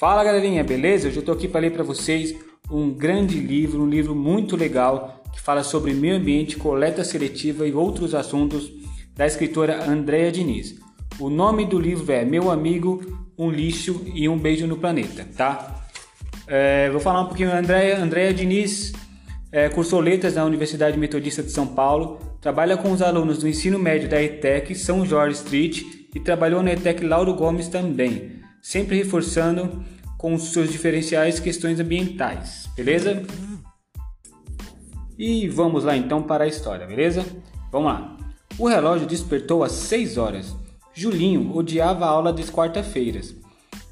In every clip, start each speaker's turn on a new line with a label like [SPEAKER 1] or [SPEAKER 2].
[SPEAKER 1] Fala galerinha, beleza? Hoje eu tô aqui para ler para vocês um grande livro, um livro muito legal que fala sobre meio ambiente, coleta seletiva e outros assuntos da escritora Andrea Diniz. O nome do livro é Meu Amigo, um Lixo e um Beijo no Planeta, tá? É, vou falar um pouquinho da Andrea, Andrea Diniz, é, cursou letras na Universidade Metodista de São Paulo, trabalha com os alunos do ensino médio da ETEC São Jorge Street e trabalhou na ETEC Lauro Gomes também sempre reforçando com os seus diferenciais questões ambientais, beleza? E vamos lá então para a história, beleza? Vamos lá. O relógio despertou às 6 horas. Julinho odiava a aula das quarta-feiras,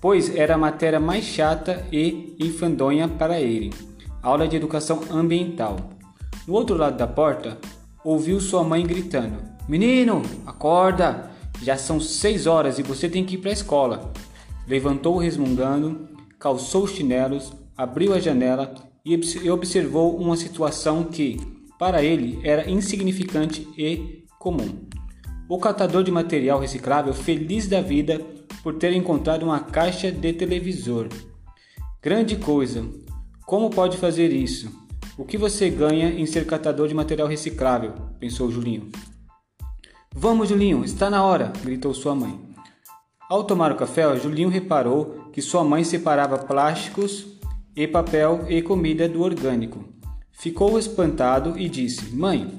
[SPEAKER 1] pois era a matéria mais chata e infandonha para ele, aula de educação ambiental. No outro lado da porta, ouviu sua mãe gritando: Menino, acorda! Já são seis horas e você tem que ir para a escola. Levantou resmungando, calçou os chinelos, abriu a janela e observou uma situação que, para ele, era insignificante e comum. O catador de material reciclável feliz da vida por ter encontrado uma caixa de televisor. Grande coisa! Como pode fazer isso? O que você ganha em ser catador de material reciclável? pensou Julinho. Vamos, Julinho, está na hora! gritou sua mãe. Ao tomar o café, Julinho reparou que sua mãe separava plásticos e papel e comida do orgânico. Ficou espantado e disse: Mãe,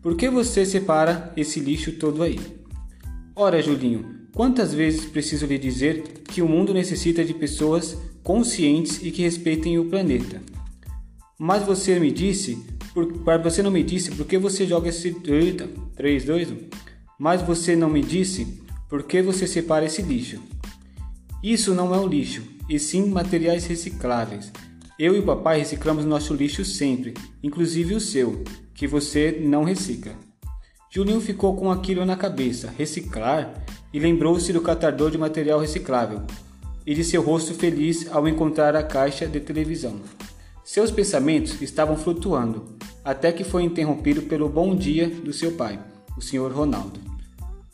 [SPEAKER 1] por que você separa esse lixo todo aí? Ora, Julinho, quantas vezes preciso lhe dizer que o mundo necessita de pessoas conscientes e que respeitem o planeta? Mas você me disse, por, você não me disse por que você joga esse. Eita, 3, 2, 1. Mas você não me disse por que você separa esse lixo? Isso não é um lixo, e sim materiais recicláveis. Eu e o papai reciclamos nosso lixo sempre, inclusive o seu, que você não recicla. Julinho ficou com aquilo na cabeça, reciclar, e lembrou-se do catador de material reciclável e de seu rosto feliz ao encontrar a caixa de televisão. Seus pensamentos estavam flutuando, até que foi interrompido pelo bom dia do seu pai, o Sr. Ronaldo.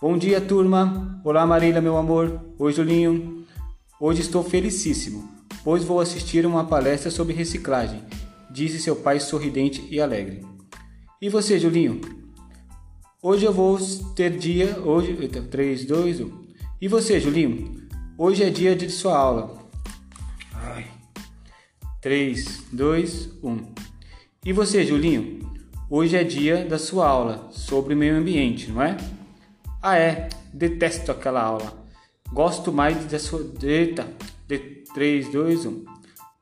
[SPEAKER 1] Bom dia, turma. Olá, Marília, meu amor. Oi, Julinho. Hoje estou felicíssimo, pois vou assistir uma palestra sobre reciclagem, disse seu pai sorridente e alegre. E você, Julinho? Hoje eu vou ter dia. Hoje. 3, 2, 1. E você, Julinho? Hoje é dia de sua aula. Ai. 3, 2, 1. E você, Julinho? Hoje é dia da sua aula sobre meio ambiente, não é? Ah, é, detesto aquela aula. Gosto mais da sua. Eita, de 3, 2, 1.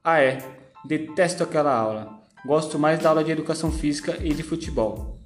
[SPEAKER 1] Ah, é, detesto aquela aula. Gosto mais da aula de educação física e de futebol.